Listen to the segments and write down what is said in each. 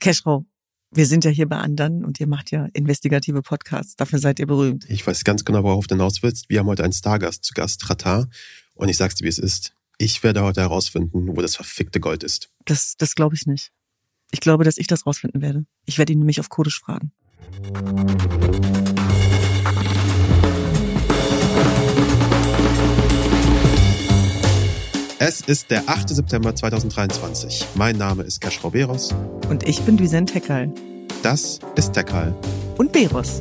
Cashrow, wir sind ja hier bei anderen und ihr macht ja investigative Podcasts. Dafür seid ihr berühmt. Ich weiß ganz genau, worauf du hinaus willst. Wir haben heute einen Stargast zu Gast, Ratar. Und ich sag's dir, wie es ist. Ich werde heute herausfinden, wo das verfickte Gold ist. Das, das glaube ich nicht. Ich glaube, dass ich das rausfinden werde. Ich werde ihn nämlich auf Kodisch fragen. Es ist der 8. September 2023. Mein Name ist Kaschrau Beros. Und ich bin Düsen Tekal. Das ist Tekal. Und Beros.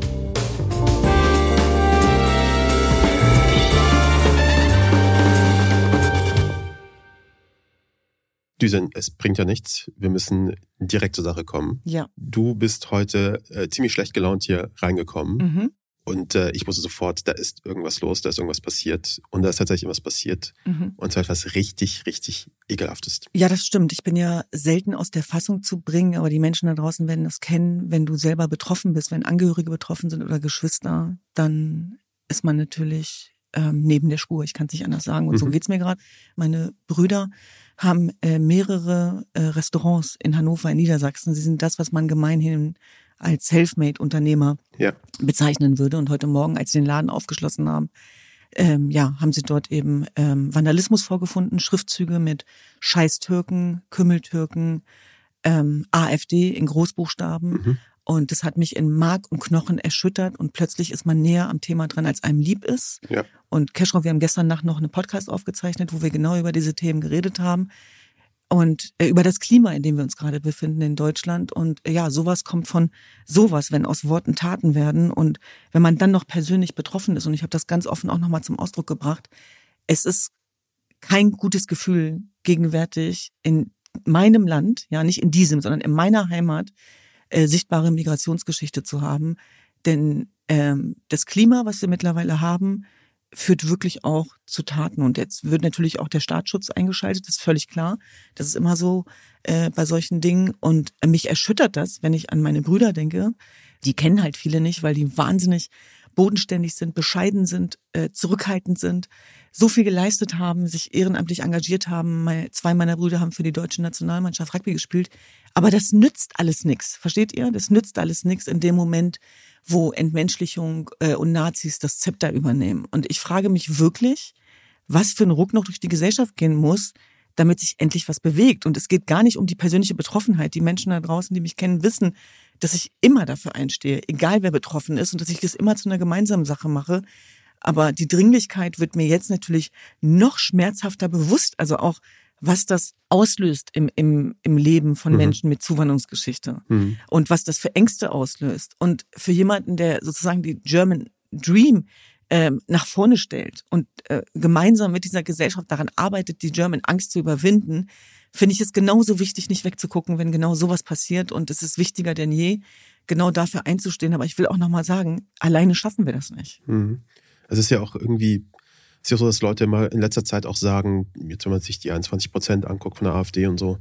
Düsen, es bringt ja nichts. Wir müssen direkt zur Sache kommen. Ja. Du bist heute äh, ziemlich schlecht gelaunt hier reingekommen. Mhm. Und äh, ich wusste sofort, da ist irgendwas los, da ist irgendwas passiert. Und da ist tatsächlich irgendwas passiert. Mhm. Und zwar etwas richtig, richtig ekelhaftes. Ja, das stimmt. Ich bin ja selten aus der Fassung zu bringen, aber die Menschen da draußen werden das kennen. Wenn du selber betroffen bist, wenn Angehörige betroffen sind oder Geschwister, dann ist man natürlich ähm, neben der Spur. Ich kann es nicht anders sagen. Und so Mhm. geht's mir gerade. Meine Brüder haben äh, mehrere äh, Restaurants in Hannover, in Niedersachsen. Sie sind das, was man gemeinhin als Selfmade-Unternehmer Ja. bezeichnen würde. Und heute Morgen, als sie den Laden aufgeschlossen haben, ähm, ja, haben sie dort eben ähm, Vandalismus vorgefunden, Schriftzüge mit Scheiß Türken, Kümmeltürken, ähm, AfD in Großbuchstaben. Mhm. Und das hat mich in Mark und Knochen erschüttert und plötzlich ist man näher am Thema dran, als einem lieb ist. Ja. Und Keschrow, wir haben gestern Nacht noch einen Podcast aufgezeichnet, wo wir genau über diese Themen geredet haben und äh, über das Klima, in dem wir uns gerade befinden in Deutschland. Und äh, ja, sowas kommt von sowas, wenn aus Worten Taten werden. Und wenn man dann noch persönlich betroffen ist, und ich habe das ganz offen auch nochmal zum Ausdruck gebracht, es ist kein gutes Gefühl gegenwärtig in meinem Land, ja nicht in diesem, sondern in meiner Heimat, äh, sichtbare Migrationsgeschichte zu haben. Denn ähm, das Klima, was wir mittlerweile haben, führt wirklich auch zu Taten. Und jetzt wird natürlich auch der Staatsschutz eingeschaltet, das ist völlig klar. Das ist immer so äh, bei solchen Dingen. Und mich erschüttert das, wenn ich an meine Brüder denke. Die kennen halt viele nicht, weil die wahnsinnig bodenständig sind, bescheiden sind, äh, zurückhaltend sind, so viel geleistet haben, sich ehrenamtlich engagiert haben. Meine, zwei meiner Brüder haben für die deutsche Nationalmannschaft Rugby gespielt. Aber das nützt alles nix. Versteht ihr? Das nützt alles nix in dem Moment, wo Entmenschlichung äh, und Nazis das Zepter übernehmen. Und ich frage mich wirklich, was für ein Ruck noch durch die Gesellschaft gehen muss, damit sich endlich was bewegt. Und es geht gar nicht um die persönliche Betroffenheit. Die Menschen da draußen, die mich kennen, wissen, dass ich immer dafür einstehe, egal wer betroffen ist und dass ich das immer zu einer gemeinsamen Sache mache. Aber die Dringlichkeit wird mir jetzt natürlich noch schmerzhafter bewusst. Also auch, was das auslöst im, im, im Leben von Mhm. Menschen mit Zuwanderungsgeschichte Mhm. und was das für Ängste auslöst. Und für jemanden, der sozusagen die German Dream ähm, nach vorne stellt und äh, gemeinsam mit dieser Gesellschaft daran arbeitet, die German Angst zu überwinden, finde ich es genauso wichtig, nicht wegzugucken, wenn genau sowas passiert. Und es ist wichtiger denn je, genau dafür einzustehen. Aber ich will auch nochmal sagen, alleine schaffen wir das nicht. Mhm. Es ist ja auch irgendwie, ist ja so, dass Leute immer in letzter Zeit auch sagen, jetzt wenn man sich die 21 Prozent anguckt von der AfD und so,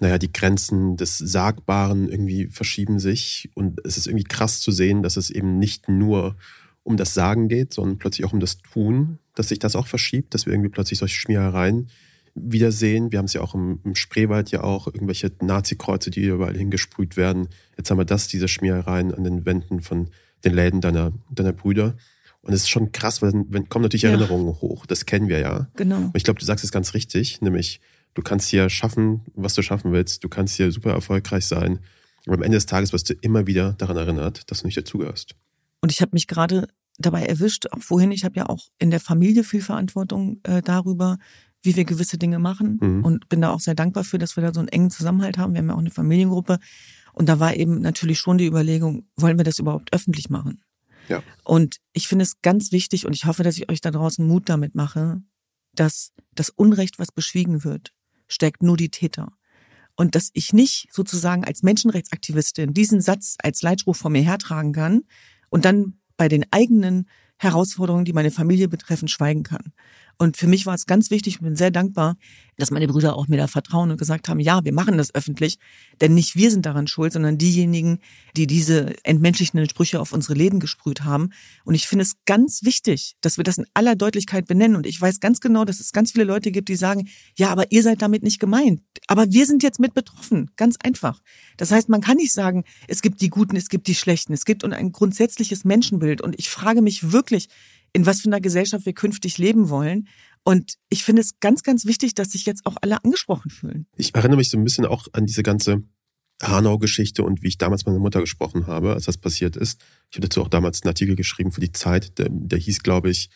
naja, die Grenzen des Sagbaren irgendwie verschieben sich und es ist irgendwie krass zu sehen, dass es eben nicht nur um das Sagen geht, sondern plötzlich auch um das Tun, dass sich das auch verschiebt, dass wir irgendwie plötzlich solche Schmierereien wiedersehen. Wir haben es ja auch im, im Spreewald ja auch irgendwelche Nazi-Kreuze, die überall hingesprüht werden. Jetzt haben wir das, diese Schmierereien an den Wänden von den Läden deiner, deiner Brüder. Und es ist schon krass, weil dann wenn, kommen natürlich Ja. Erinnerungen hoch. Das kennen wir ja. Genau. Und ich glaube, du sagst es ganz richtig, nämlich du kannst hier schaffen, was du schaffen willst. Du kannst hier super erfolgreich sein. Aber am Ende des Tages wirst du immer wieder daran erinnert, dass du nicht dazugehörst. Und ich habe mich gerade dabei erwischt, auch vorhin, ich habe ja auch in der Familie viel Verantwortung äh, darüber, wie wir gewisse Dinge machen Mhm. und bin da auch sehr dankbar für, dass wir da so einen engen Zusammenhalt haben. Wir haben ja auch eine Familiengruppe und da war eben natürlich schon die Überlegung, wollen wir das überhaupt öffentlich machen? Ja. Und ich finde es ganz wichtig und ich hoffe, dass ich euch da draußen Mut damit mache, dass das Unrecht, was beschwiegen wird, stärkt nur die Täter. Und dass ich nicht sozusagen als Menschenrechtsaktivistin diesen Satz als Leitspruch vor mir hertragen kann und dann bei den eigenen Herausforderungen, die meine Familie betreffen, schweigen kann. Und für mich war es ganz wichtig, ich bin sehr dankbar, dass meine Brüder auch mir da vertrauen und gesagt haben, ja, wir machen das öffentlich, denn nicht wir sind daran schuld, sondern diejenigen, die diese entmenschlichenden Sprüche auf unsere Läden gesprüht haben. Und ich finde es ganz wichtig, dass wir das in aller Deutlichkeit benennen. Und ich weiß ganz genau, dass es ganz viele Leute gibt, die sagen, ja, aber ihr seid damit nicht gemeint. Aber wir sind jetzt mit betroffen. Ganz einfach. Das heißt, man kann nicht sagen, es gibt die Guten, es gibt die Schlechten. Es gibt ein grundsätzliches Menschenbild. Und ich frage mich wirklich, in was für einer Gesellschaft wir künftig leben wollen. Und ich finde es ganz, ganz wichtig, dass sich jetzt auch alle angesprochen fühlen. Ich erinnere mich so ein bisschen auch an diese ganze Hanau-Geschichte und wie ich damals mit meiner Mutter gesprochen habe, als das passiert ist. Ich habe dazu auch damals einen Artikel geschrieben für die Zeit, der, der hieß, glaube ich,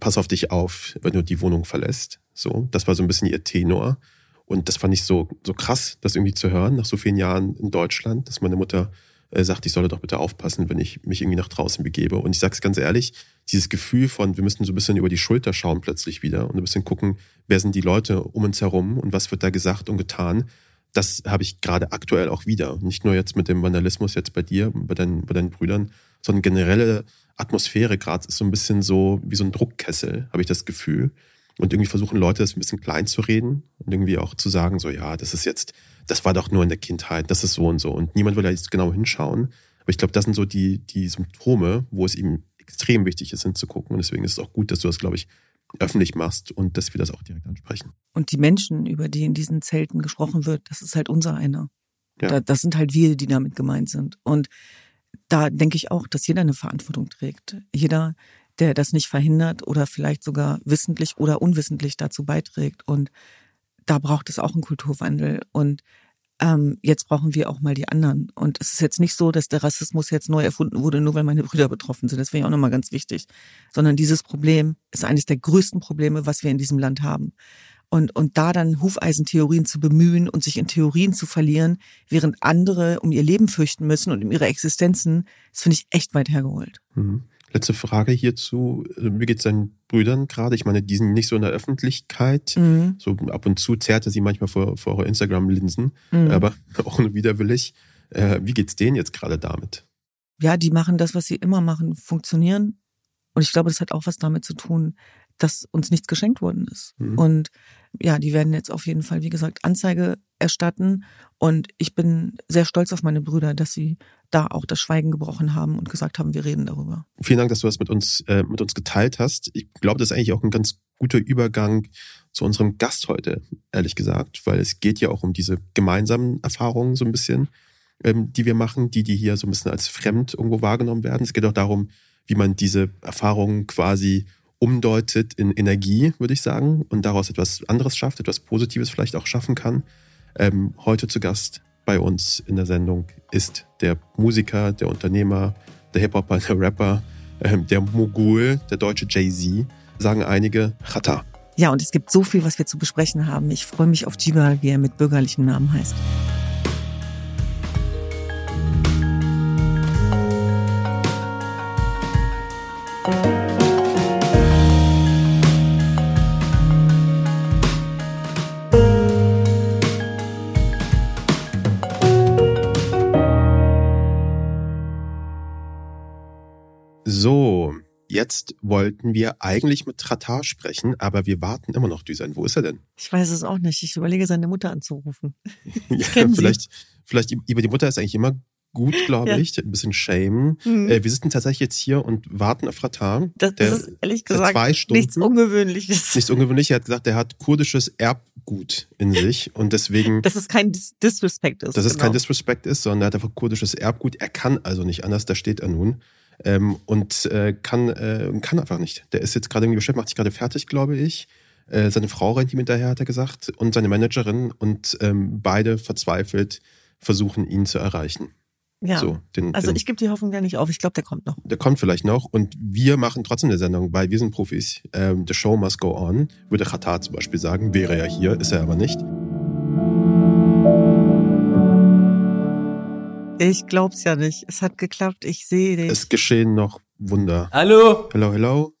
pass auf dich auf, wenn du die Wohnung verlässt. So, das war so ein bisschen ihr Tenor. Und das fand ich so, so krass, das irgendwie zu hören, nach so vielen Jahren in Deutschland, dass meine Mutter äh, sagt, ich solle doch bitte aufpassen, wenn ich mich irgendwie nach draußen begebe. Und ich sage es ganz ehrlich, dieses Gefühl von, wir müssen so ein bisschen über die Schulter schauen plötzlich wieder und ein bisschen gucken, wer sind die Leute um uns herum und was wird da gesagt und getan. Das habe ich gerade aktuell auch wieder. Nicht nur jetzt mit dem Vandalismus jetzt bei dir, bei deinen, bei deinen Brüdern, sondern generelle Atmosphäre gerade ist so ein bisschen so wie so ein Druckkessel, habe ich das Gefühl. Und irgendwie versuchen Leute das ein bisschen klein zu reden und irgendwie auch zu sagen, so ja, das ist jetzt, das war doch nur in der Kindheit, das ist so und so. Und niemand will da jetzt genau hinschauen. Aber ich glaube, das sind so die, die Symptome, wo es ihm extrem wichtig ist, hinzugucken. Und deswegen ist es auch gut, dass du das, glaube ich, öffentlich machst und dass wir das auch direkt ansprechen. Und die Menschen, über die in diesen Zelten gesprochen wird, das ist halt unser einer. Ja. das sind halt wir, die damit gemeint sind. Und da denke ich auch, dass jeder eine Verantwortung trägt. Jeder, der das nicht verhindert oder vielleicht sogar wissentlich oder unwissentlich dazu beiträgt. Und da braucht es auch einen Kulturwandel. Und ähm, jetzt brauchen wir auch mal die anderen. Und es ist jetzt nicht so, dass der Rassismus jetzt neu erfunden wurde, nur weil meine Brüder betroffen sind. Das wäre ja auch nochmal ganz wichtig. Sondern dieses Problem ist eines der größten Probleme, was wir in diesem Land haben. Und, und da dann Hufeisentheorien zu bemühen und sich in Theorien zu verlieren, während andere um ihr Leben fürchten müssen und um ihre Existenzen, das finde ich echt weit hergeholt. Mhm. Letzte Frage hierzu. Wie geht es deinen Brüdern gerade? Ich meine, die sind nicht so in der Öffentlichkeit. Mhm. So ab und zu zerrte sie manchmal vor, vor eure Instagram-Linsen, mhm. aber auch nur widerwillig. Äh, wie geht's denen jetzt gerade damit? Ja, die machen das, was sie immer machen, funktionieren. Und ich glaube, das hat auch was damit zu tun, dass uns nichts geschenkt worden ist. Mhm. Und ja, die werden jetzt auf jeden Fall, wie gesagt, Anzeige erstatten. Und ich bin sehr stolz auf meine Brüder, dass sie da auch das Schweigen gebrochen haben und gesagt haben, wir reden darüber. Vielen Dank, dass du das mit uns, äh, mit uns geteilt hast. Ich glaube, das ist eigentlich auch ein ganz guter Übergang zu unserem Gast heute, ehrlich gesagt, weil es geht ja auch um diese gemeinsamen Erfahrungen so ein bisschen, ähm, die wir machen, die, die hier so ein bisschen als fremd irgendwo wahrgenommen werden. Es geht auch darum, wie man diese Erfahrungen quasi umdeutet in Energie, würde ich sagen, und daraus etwas anderes schafft, etwas Positives vielleicht auch schaffen kann. Ähm, heute zu Gast bei uns in der Sendung ist der Musiker, der Unternehmer, der Hip-Hopper, der Rapper, ähm, der Mogul, der deutsche Jay-Z, sagen einige, Chata. Ja, und es gibt so viel, was wir zu besprechen haben. Ich freue mich auf Jiva, wie er mit bürgerlichen Namen heißt. Jetzt wollten wir eigentlich mit Tratar sprechen, aber wir warten immer noch, Düsen. Wo ist er denn? Ich weiß es auch nicht. Ich überlege, seine Mutter anzurufen. ja, vielleicht, vielleicht über die Mutter ist eigentlich immer gut, glaube ja. ich. Ein bisschen Shame. Mhm. Äh, wir sitzen tatsächlich jetzt hier und warten auf Ratar. Das, das ist ehrlich gesagt zwei Stunden, nichts Ungewöhnliches. Nichts Ungewöhnliches. Er hat gesagt, er hat kurdisches Erbgut in sich und deswegen. Dass es kein Dis Disrespect ist. Dass es kein genau. Disrespect ist, sondern er hat einfach kurdisches Erbgut. Er kann also nicht anders, da steht er nun ähm, und äh, kann, äh, kann einfach nicht. Der ist jetzt gerade irgendwie beschäftigt, macht sich gerade fertig, glaube ich. Äh, seine Frau rennt ihm hinterher, hat er gesagt, und seine Managerin und ähm, beide verzweifelt versuchen, ihn zu erreichen. Ja. So, den, also den, ich gebe die Hoffnung ja nicht auf. Ich glaube, der kommt noch. Der kommt vielleicht noch. Und wir machen trotzdem eine Sendung, weil wir sind Profis. Ähm, the show must go on, würde Qatar zum Beispiel sagen. Wäre ja hier, ist er aber nicht. Ich glaub's ja nicht. Es hat geklappt. Ich sehe dich. Es geschehen noch Wunder. Hallo. Hallo, hallo.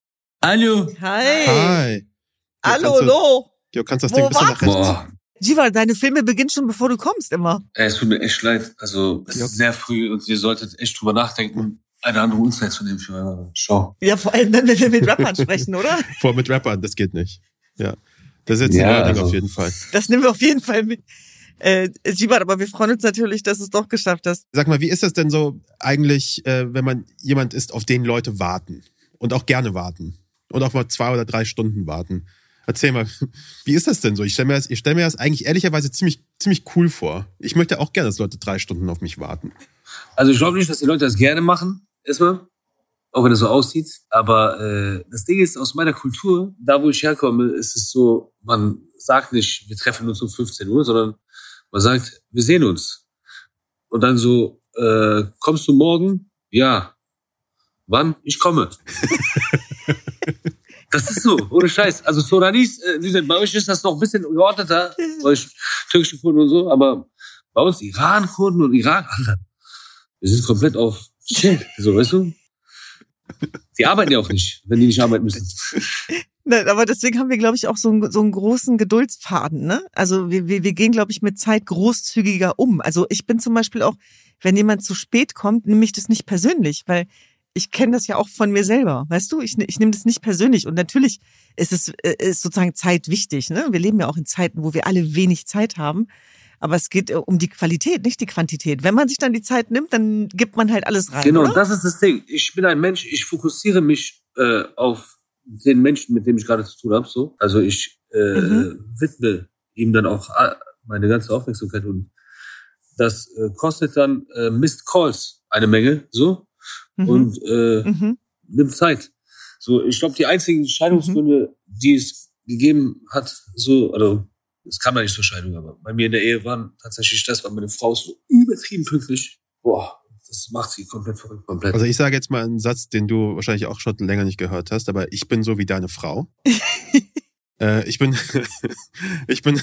Hallo. Hi. Hi. Hallo, hallo. Jo, kannst das Wo Ding ein bisschen nach rechts. Boah. Jiva, deine Filme beginnen schon, bevor du kommst, immer. Es tut mir echt leid. Also, es jo. ist sehr früh und ihr solltet echt drüber nachdenken. eine andere Uhrzeit zu nehmen für eine Show. Ja, vor allem, wenn wir mit Rappern sprechen, oder? Vor mit Rappern, das geht nicht. Ja. Das ist jetzt Ja, ein also- auf jeden Fall. Das nehmen wir auf jeden Fall mit. Äh, Siebert, aber wir freuen uns natürlich, dass du es doch geschafft hast. Sag mal, wie ist das denn so eigentlich, äh, wenn man jemand ist, auf den Leute warten und auch gerne warten und auch mal zwei oder drei Stunden warten? Erzähl mal, wie ist das denn so? Ich stelle mir das, ich stell mir das eigentlich ehrlicherweise ziemlich, ziemlich cool vor. Ich möchte auch gerne, dass Leute drei Stunden auf mich warten. Also ich glaube nicht, dass die Leute das gerne machen, erstmal. Auch wenn es so aussieht. Aber äh, das Ding ist, aus meiner Kultur, da wo ich herkomme, ist es so, man sagt nicht, wir treffen uns um 15 Uhr, sondern man sagt, wir sehen uns. Und dann so, äh, kommst du morgen? Ja. Wann? Ich komme. das ist so, ohne Scheiß. Also Soranis, äh, die sind, bei euch ist das noch ein bisschen geordneter, bei euch türkische Kurden und so, aber bei uns Iran-Kurden und Irak, Alter, wir sind komplett auf Chill, so, weißt du? Die arbeiten ja auch nicht, wenn die nicht arbeiten müssen. Nein, aber deswegen haben wir, glaube ich, auch so einen, so einen großen Geduldsfaden. Ne? Also wir, wir, wir gehen, glaube ich, mit Zeit großzügiger um. Also ich bin zum Beispiel auch, wenn jemand zu spät kommt, nehme ich das nicht persönlich, weil ich kenne das ja auch von mir selber. Weißt du, ich, ich nehme das nicht persönlich. Und natürlich ist es äh, ist sozusagen Zeit wichtig. Ne? Wir leben ja auch in Zeiten, wo wir alle wenig Zeit haben. Aber es geht äh, um die Qualität, nicht die Quantität. Wenn man sich dann die Zeit nimmt, dann gibt man halt alles rein. Genau, oder? das ist das Ding. Ich bin ein Mensch, ich fokussiere mich äh, auf den Menschen, mit dem ich gerade zu tun habe. So. Also ich äh, Mhm. widme ihm dann auch äh, meine ganze Aufmerksamkeit und das äh, kostet dann äh, Missed Calls eine Menge, so Mhm. und äh, mhm. nimmt Zeit. So, ich glaube, die einzigen Scheidungsgründe, die es gegeben hat, so, also es kam ja nicht zur Scheidung, aber bei mir in der Ehe waren tatsächlich das, weil meine Frau so übertrieben pünktlich. Boah, das macht sie komplett verrückt, komplett. Also ich sage jetzt mal einen Satz, den du wahrscheinlich auch schon länger nicht gehört hast, aber ich bin so wie deine Frau. äh, ich bin, ich bin,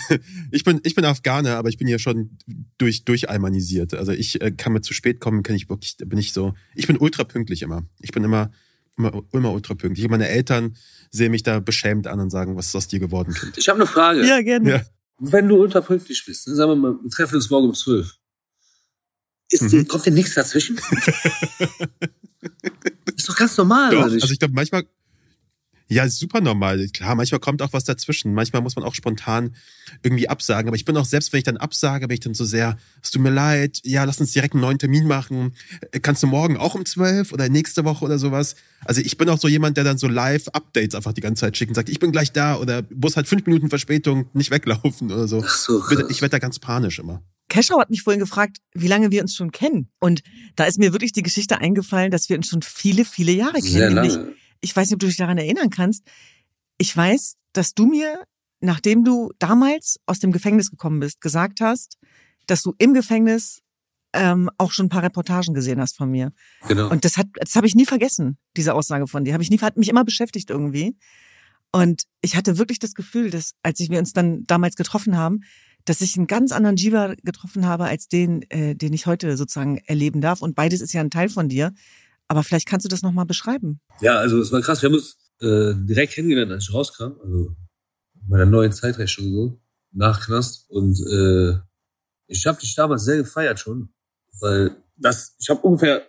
ich bin, ich bin Afghaner, aber ich bin hier schon durch, durchalmanisiert. Also ich äh, kann mir zu spät kommen, kann ich wirklich, bin ich so, ich bin ultra pünktlich immer. Ich bin immer, immer, immer ultra pünktlich. Meine Eltern sehen mich da beschämt an und sagen, was ist aus dir geworden, Kind? ich habe eine Frage. Ja, gerne. Ja. Wenn du ultrapünktlich bist, ne, sagen wir mal, wir treffen uns morgen um 12. Ist Mhm. kommt dir nichts dazwischen? ist doch ganz normal, Doch, oder nicht? also ich glaube, manchmal, ja, super normal. Klar, manchmal kommt auch was dazwischen. Manchmal muss man auch spontan irgendwie absagen. Aber ich bin auch, selbst wenn ich dann absage, bin ich dann so sehr, es tut mir leid, ja, lass uns direkt einen neuen Termin machen. Äh, Kannst du morgen auch um 12 oder nächste Woche oder sowas? Also ich bin auch so jemand, der dann so Live-Updates einfach die ganze Zeit schickt und sagt, ich bin gleich da oder Bus hat fünf Minuten Verspätung, nicht weglaufen oder so. Ach so, Ich werde da ganz panisch immer. Keschau hat mich vorhin gefragt, wie lange wir uns schon kennen. Und da ist mir wirklich die Geschichte eingefallen, dass wir uns schon viele, viele Jahre kennen. sehr lange. ich weiß nicht, ob du dich daran erinnern kannst. Ich weiß, dass du mir, nachdem du damals aus dem Gefängnis gekommen bist, gesagt hast, dass du im Gefängnis ähm, auch schon ein paar Reportagen gesehen hast von mir. Genau. Und das hat, das habe ich nie vergessen, diese Aussage von dir. Habe ich nie, hat mich immer beschäftigt irgendwie. Und ich hatte wirklich das Gefühl, dass, als ich wir uns dann damals getroffen haben, dass ich einen ganz anderen Jiva getroffen habe als den, äh, den ich heute sozusagen erleben darf. Und beides ist ja ein Teil von dir. Aber vielleicht kannst du das nochmal beschreiben. Ja, also es war krass. Wir haben uns äh, direkt kennengelernt, als ich rauskam. Also in meiner neuen Zeitrechnung so, nach Knast. Und äh, ich habe dich damals sehr gefeiert schon, weil das, ich habe ungefähr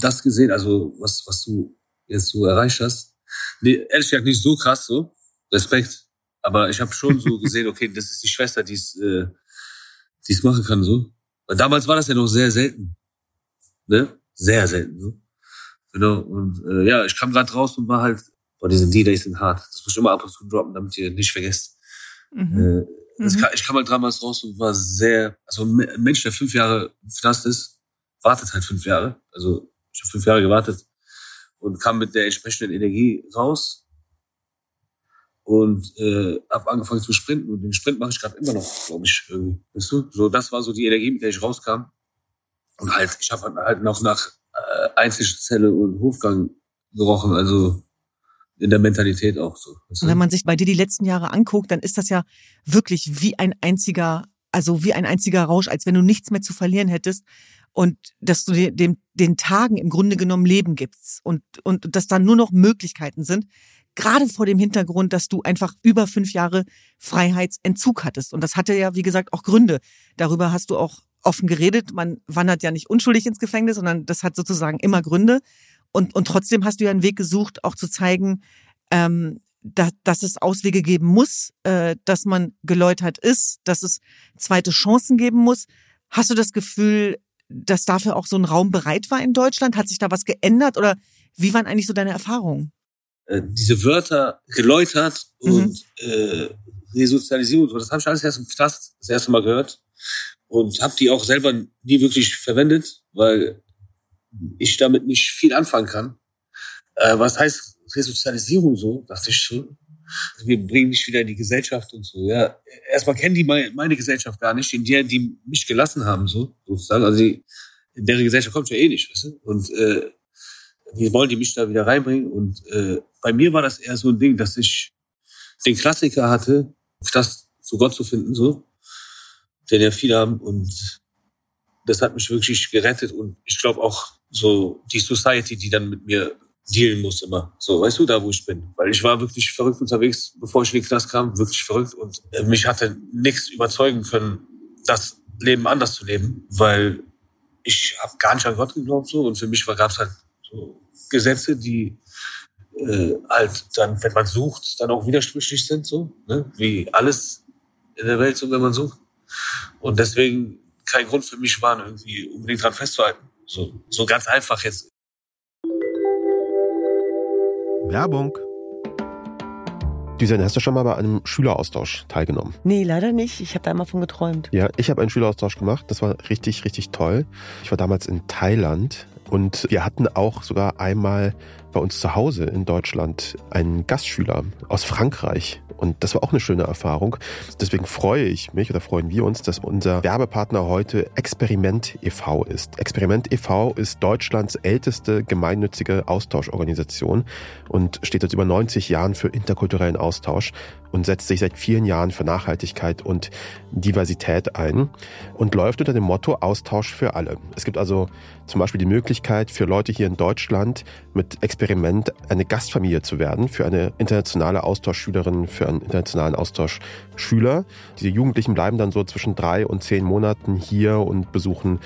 das gesehen, also was, was du jetzt so erreicht hast. Nee, ehrlich gesagt nicht so krass so. Respekt. Aber ich habe schon so gesehen, okay, das ist die Schwester, die es äh, die es machen kann so. Weil damals war das ja noch sehr selten. Ne? Sehr selten so. Genau. Und äh, ja, ich kam gerade raus und war halt, boah, diese D-Days sind hart. Das muss ich immer ab und zu droppen, damit ihr nicht vergesst. Mhm. Äh, Mhm. ich kam halt damals raus und war sehr, also ein Mensch, der fünf Jahre im Knast ist, wartet halt fünf Jahre. Also ich habe fünf Jahre gewartet und kam mit der entsprechenden Energie raus und äh, habe angefangen zu sprinten und den Sprint mache ich gerade immer noch, glaube ich, irgendwie. Weißt du? So, das war so die Energie, mit der ich rauskam. Und halt, ich habe halt noch nach äh, Einzelzelle und Hofgang gerochen, also in der Mentalität auch so. Weißt du? Und wenn man sich bei dir die letzten Jahre anguckt, dann ist das ja wirklich wie ein einziger, also wie ein einziger Rausch, als wenn du nichts mehr zu verlieren hättest und dass du dem, den Tagen im Grunde genommen Leben gibst und, und dass da nur noch Möglichkeiten sind. Gerade vor dem Hintergrund, dass du einfach über fünf Jahre Freiheitsentzug hattest. Und das hatte ja, wie gesagt, auch Gründe. Darüber hast du auch offen geredet. Man wandert ja nicht unschuldig ins Gefängnis, sondern das hat sozusagen immer Gründe. Und, und trotzdem hast du ja einen Weg gesucht, auch zu zeigen, ähm, da, dass es Auswege geben muss, äh, dass man geläutert ist, dass es zweite Chancen geben muss. Hast du das Gefühl, dass dafür auch so ein Raum bereit war in Deutschland? Hat sich da was geändert oder wie waren eigentlich so deine Erfahrungen? Äh, diese Wörter geläutert mhm. und äh, Resozialisierung, das habe ich alles erst im Knast das erste Mal gehört und habe die auch selber nie wirklich verwendet, weil ich damit nicht viel anfangen kann. Äh, was heißt Resozialisierung so, dachte ich schon. Wir bringen dich wieder in die Gesellschaft und so. Ja, erstmal kennen die meine, meine Gesellschaft gar nicht, in der die mich gelassen haben so sozusagen. Also die, in deren Gesellschaft kommt ja eh nicht, weißt du? Und äh, wir wollen die mich da wieder reinbringen. Und äh, bei mir war das eher so ein Ding, dass ich den Klassiker hatte, das zu Gott zu finden so, den ja viele haben und das hat mich wirklich gerettet und ich glaube auch so die Society, die dann mit mir dealen muss immer. So, weißt du, da wo ich bin. Weil ich war wirklich verrückt unterwegs, bevor ich in den Knast kam, wirklich verrückt. Und äh, mich hatte nichts überzeugen können, das Leben anders zu leben, weil ich habe gar nicht an Gott geglaubt so und für mich gab es halt so Gesetze, die äh, halt dann, wenn man sucht, dann auch widersprüchlich sind, so, ne? wie alles in der Welt so, wenn man sucht. Und deswegen kein Grund für mich war, irgendwie unbedingt dran festzuhalten. So, so ganz einfach jetzt Werbung. Düsen, hast du schon mal bei einem Schüleraustausch teilgenommen? Nee, leider nicht. Ich habe da immer von geträumt. Ja, ich habe einen Schüleraustausch gemacht. Das war richtig, richtig toll. Ich war damals in Thailand und wir hatten auch sogar einmal bei uns zu Hause in Deutschland einen Gastschüler aus Frankreich. Und das war auch eine schöne Erfahrung. Deswegen freue ich mich oder freuen wir uns, dass unser Werbepartner heute Experiment e.V. ist. Experiment e.V. ist Deutschlands älteste gemeinnützige Austauschorganisation und steht seit über 90 Jahren für interkulturellen Austausch und setzt sich seit vielen Jahren für Nachhaltigkeit und Diversität ein und läuft unter dem Motto Austausch für alle. Es gibt also zum Beispiel die Möglichkeit für Leute hier in Deutschland mit Experiment eine Gastfamilie zu werden, für eine internationale Austauschschülerin, für einen internationalen Austauschschüler. Diese Jugendlichen bleiben dann so zwischen drei und zehn Monaten hier und besuchen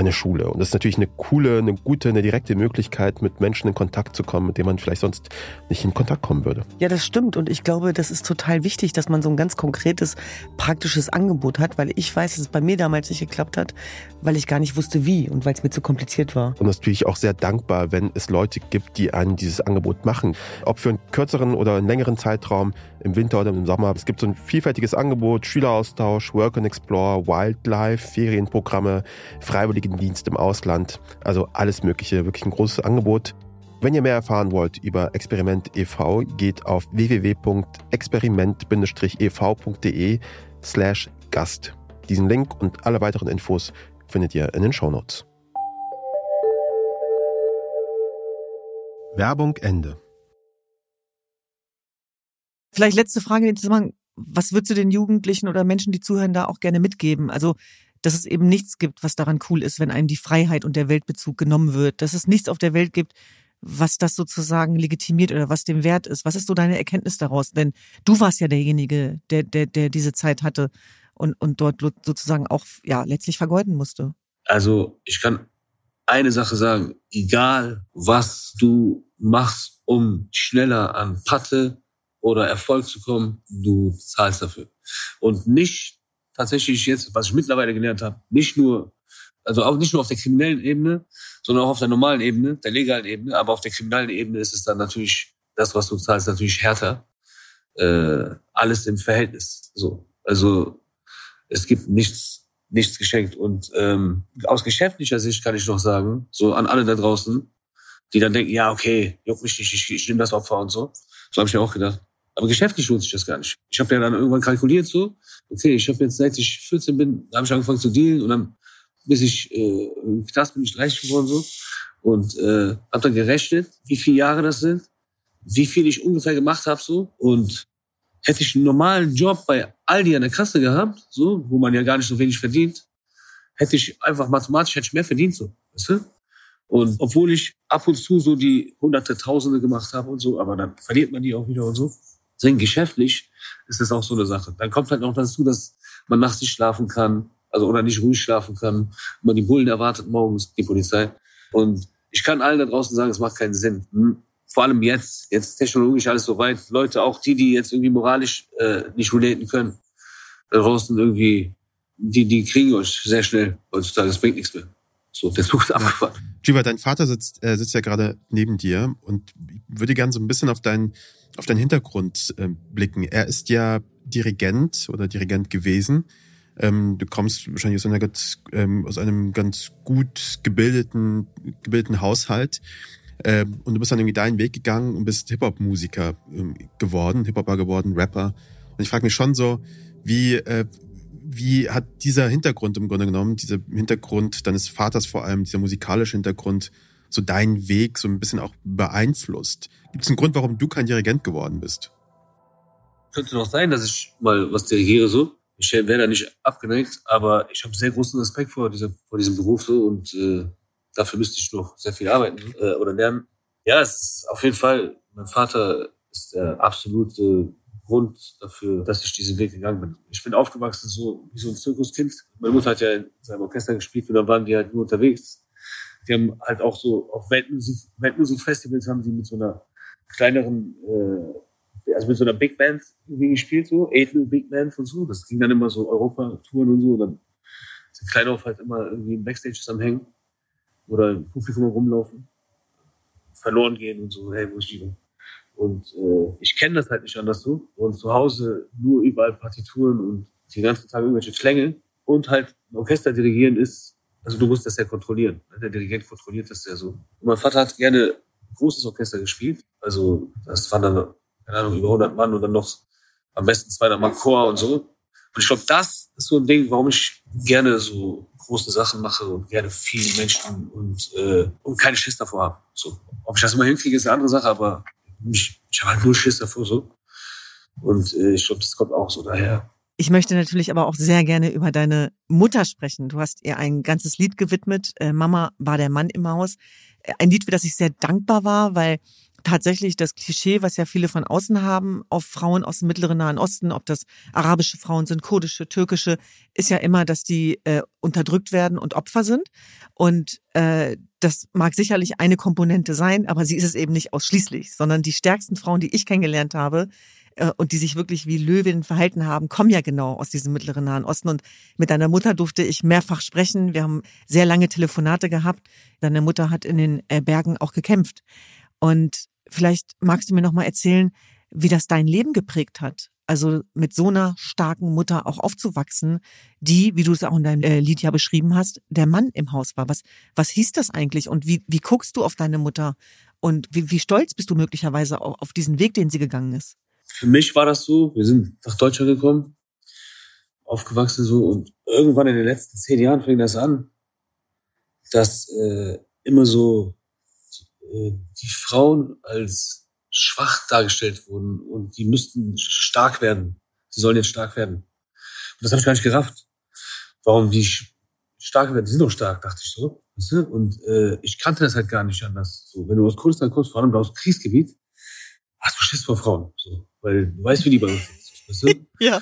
eine Schule. Und das ist natürlich eine coole, eine gute, eine direkte Möglichkeit, mit Menschen in Kontakt zu kommen, mit denen man vielleicht sonst nicht in Kontakt kommen würde. Ja, das stimmt. Und ich glaube, das ist total wichtig, dass man so ein ganz konkretes, praktisches Angebot hat, weil ich weiß, dass es bei mir damals nicht geklappt hat, weil ich gar nicht wusste, wie und weil es mir zu kompliziert war. Und natürlich auch sehr dankbar, wenn es Leute gibt, die einen dieses Angebot machen. Ob für einen kürzeren oder einen längeren Zeitraum, im Winter oder im Sommer. Es gibt so ein vielfältiges Angebot, Schüleraustausch, Work and Explore, Wildlife, Ferienprogramme, Freiwilligendienst im Ausland. Also alles Mögliche, wirklich ein großes Angebot. Wenn ihr mehr erfahren wollt über Experiment e.V., geht auf www.experiment-ev.de slash Gast. Diesen Link und alle weiteren Infos findet ihr in den Shownotes. Werbung Ende. Vielleicht letzte Frage in Zusammenhang. Was würdest du den Jugendlichen oder Menschen, die zuhören, da auch gerne mitgeben? Also, dass es eben nichts gibt, was daran cool ist, wenn einem die Freiheit und der Weltbezug genommen wird. Dass es nichts auf der Welt gibt, was das sozusagen legitimiert oder was dem wert ist. Was ist so deine Erkenntnis daraus? Denn du warst ja derjenige, der, der, der diese Zeit hatte und, und dort sozusagen auch ja letztlich vergeuden musste. Also ich kann eine Sache sagen, egal was du machst, um schneller an Patte oder Erfolg zu kommen, du zahlst dafür. Und nicht tatsächlich jetzt, was ich mittlerweile gelernt habe, nicht nur, also auch nicht nur auf der kriminellen Ebene, sondern auch auf der normalen Ebene, der legalen Ebene, aber auf der kriminellen Ebene ist es dann natürlich, das, was du zahlst, natürlich härter. Äh, alles im Verhältnis. So. Also es gibt nichts, nichts geschenkt. Und ähm, aus geschäftlicher Sicht kann ich noch sagen, so an alle da draußen, die dann denken, ja, okay, juckt mich nicht, ich, ich nehme das Opfer und so. So habe ich mir auch gedacht. Aber geschäftlich lohnt sich das gar nicht. Ich habe ja dann irgendwann kalkuliert so, okay, ich habe jetzt seit ich 14 bin, habe ich angefangen zu dealen und dann bis ich äh, Knast bin ich 30 geworden so und äh, habe dann gerechnet, wie viele Jahre das sind, wie viel ich ungefähr gemacht habe so und hätte ich einen normalen Job bei Aldi an der Kasse gehabt, so wo man ja gar nicht so wenig verdient, hätte ich einfach mathematisch hätte ich mehr verdient so, weißt du? Und obwohl ich ab und zu so die Hunderte, Tausende gemacht habe und so, aber dann verliert man die auch wieder und so. Deswegen geschäftlich ist das auch so eine Sache. Dann kommt halt noch dazu, dass man nachts nicht schlafen kann, Also oder nicht ruhig schlafen kann. Man die Bullen erwartet morgens, die Polizei. Und ich kann allen da draußen sagen, es macht keinen Sinn. Hm? Vor allem jetzt. Jetzt technologisch alles so weit. Leute, auch die, die jetzt irgendwie moralisch äh, nicht relaten können, da draußen irgendwie, die, die kriegen euch sehr schnell heutzutage. Das bringt nichts mehr. So, ist abgefahren. Jiva, dein Vater sitzt, äh, sitzt ja gerade neben dir und würde gerne so ein bisschen auf deinen auf deinen Hintergrund äh, blicken. Er ist ja Dirigent oder Dirigent gewesen. Ähm, du kommst wahrscheinlich aus, einer ganz, ähm, aus einem ganz gut gebildeten, gebildeten Haushalt. Ähm, und du bist dann irgendwie deinen Weg gegangen und bist Hip-Hop-Musiker ähm, geworden, Hip-Hopper geworden, Rapper. Und ich frage mich schon so, wie, äh, wie hat dieser Hintergrund im Grunde genommen, dieser Hintergrund deines Vaters vor allem, dieser musikalische Hintergrund, so deinen Weg so ein bisschen auch beeinflusst? Gibt es einen Grund, warum du kein Dirigent geworden bist? Könnte doch sein, dass ich mal was dirigiere so. Ich wäre da nicht abgeneigt, aber ich habe sehr großen Respekt vor, dieser, vor diesem Beruf so und äh, dafür müsste ich noch sehr viel arbeiten äh, oder lernen. Ja, es ist auf jeden Fall, mein Vater ist der absolute Grund dafür, dass ich diesen Weg gegangen bin. Ich bin aufgewachsen so wie so ein Zirkuskind. Meine Mutter hat ja in seinem Orchester gespielt und dann waren die halt nur unterwegs. Die haben halt auch so auf Weltmusik, Weltmusikfestivals haben sie mit so einer kleineren, äh, also mit so einer Big Band irgendwie gespielt, so, Edel Big Band und so. Das ging dann immer so Europa-Touren und so. Und dann sind Kleinhof halt immer irgendwie im Backstage am Hängen oder im Publikum rumlaufen, verloren gehen und so, hey, wo ist die? Und äh, ich kenne das halt nicht anders so. Und zu Hause nur überall Partituren und die ganzen Tag irgendwelche Klänge. Und halt ein Orchester dirigieren ist, also du musst das ja kontrollieren. Ne? Der Dirigent kontrolliert das ja so. Und mein Vater hat gerne ein großes Orchester gespielt. Also das waren dann, keine Ahnung, über 100 Mann und dann noch am besten 200 Mann Chor und so. Und ich glaube, das ist so ein Ding, warum ich gerne so große Sachen mache und gerne viele Menschen und, äh, und keine Schiss davor habe. So. Ob ich das immer hinkriege, ist eine andere Sache, aber ich, ich habe halt nur Schiss davor so. Und äh, ich glaube, das kommt auch so daher. Ich möchte natürlich aber auch sehr gerne über deine Mutter sprechen. Du hast ihr ein ganzes Lied gewidmet. Äh, Mama war der Mann im Haus. Ein Lied, für das ich sehr dankbar war, weil tatsächlich das Klischee, was ja viele von außen haben, auf Frauen aus dem Mittleren Nahen Osten, ob das arabische Frauen sind, kurdische, türkische, ist ja immer, dass die äh, unterdrückt werden und Opfer sind. Und äh, das mag sicherlich eine Komponente sein, aber sie ist es eben nicht ausschließlich, sondern die stärksten Frauen, die ich kennengelernt habe äh, und die sich wirklich wie Löwinnen verhalten haben, kommen ja genau aus diesem mittleren Nahen Osten. Und mit deiner Mutter durfte ich mehrfach sprechen. Wir haben sehr lange Telefonate gehabt. Deine Mutter hat in den äh, Bergen auch gekämpft. Und vielleicht magst du mir noch mal erzählen, wie das dein Leben geprägt hat. Also mit so einer starken Mutter auch aufzuwachsen, die, wie du es auch in deinem äh, Lied ja beschrieben hast, der Mann im Haus war. Was, was hieß das eigentlich? Und wie, wie guckst du auf deine Mutter? Und wie, wie stolz bist du möglicherweise auch auf diesen Weg, den sie gegangen ist? Für mich war das so, wir sind nach Deutschland gekommen, aufgewachsen so und irgendwann in den letzten zehn Jahren fing das an, dass äh, immer so die Frauen als schwach dargestellt wurden und die müssten stark werden. Sie sollen jetzt stark werden. Und das habe ich gar nicht gerafft. Warum die stark werden? Die sind doch stark, dachte ich so. Und äh, ich kannte das halt gar nicht anders. So, wenn du aus Kurdistan kommst, vor allem aus Kriegsgebiet, hast du Schiss vor Frauen. So, weil du weißt, wie die bei uns sind. Weißt du? ja.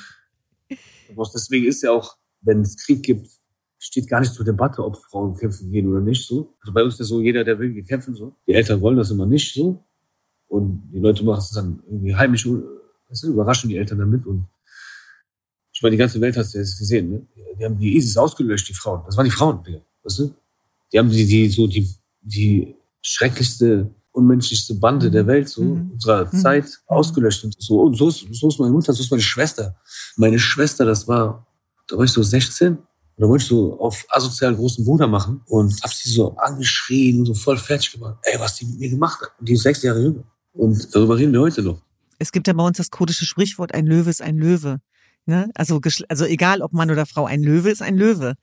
Und deswegen ist ja auch, wenn es Krieg gibt, steht gar nicht zur Debatte, ob Frauen kämpfen gehen oder nicht. So. Also bei uns ist das so, jeder, der will, geht kämpfen. So. Die Eltern wollen das immer nicht so. Und die Leute machen es dann irgendwie heimisch, weißt du, überraschen die Eltern damit. Und ich meine, die ganze Welt hat es gesehen. Ne? Die haben die ISIS ausgelöscht, die Frauen. Das waren die Frauen, Digga. Weißt du? Die haben die, die, so die, die schrecklichste, unmenschlichste Bande der Welt, so mhm. unserer mhm. Zeit, ausgelöscht. Und so, und so ist, so ist meine Mutter, so ist meine Schwester. Meine Schwester, das war, da war ich so 16. Und da wollte ich so auf asozialen großen Bruder machen und hab sie so angeschrien und so voll fertig gemacht. Ey, was die mit mir gemacht hat. Und die ist sechs Jahre jünger. Und darüber reden wir heute noch. Es gibt ja bei uns das kurdische Sprichwort, ein Löwe ist ein Löwe. Ne? Also, also egal, ob Mann oder Frau, ein Löwe ist ein Löwe.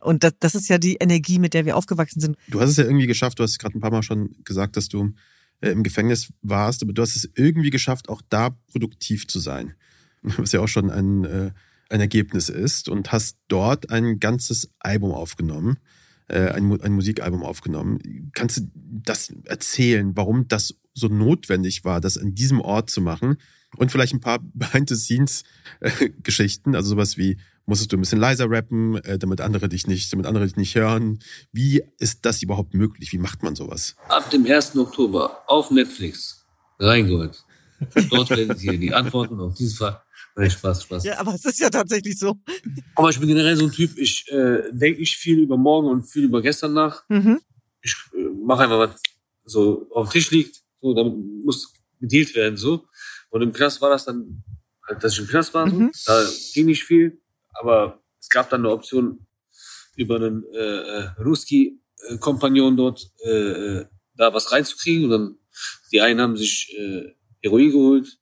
Und das, das ist ja die Energie, mit der wir aufgewachsen sind. Du hast es ja irgendwie geschafft, du hast gerade ein paar Mal schon gesagt, dass du äh, im Gefängnis warst, aber du hast es irgendwie geschafft, auch da produktiv zu sein. Was ja auch schon ein, äh, ein Ergebnis ist und hast dort ein ganzes Album aufgenommen äh, ein, ein Musikalbum aufgenommen. Kannst du das erzählen, warum das so notwendig war, das an diesem Ort zu machen? Und vielleicht ein paar Behind-the-Scenes-Geschichten, also sowas wie, musstest du ein bisschen leiser rappen, äh, damit andere dich nicht, damit andere dich nicht hören. Wie ist das überhaupt möglich? Wie macht man sowas? Ab dem 1. Oktober auf Netflix reingeholt. Dort werdet ihr die Antworten auf diese Frage. Nein, Spaß, Spaß. Ja, aber es ist ja tatsächlich so. Aber ich bin generell so ein Typ, ich äh, denke nicht viel über morgen und viel über gestern nach. Mhm. Ich äh, mache einfach, was so auf dem Tisch liegt. So, damit muss gedealt werden. so. Und im Knast war das dann, halt, dass ich im Knast war. So. Mhm. Da ging nicht viel. Aber es gab dann eine Option über einen äh, äh, Ruski-Kompagnon dort, äh, äh, da was reinzukriegen. Und dann, die einen haben sich äh, Heroin geholt,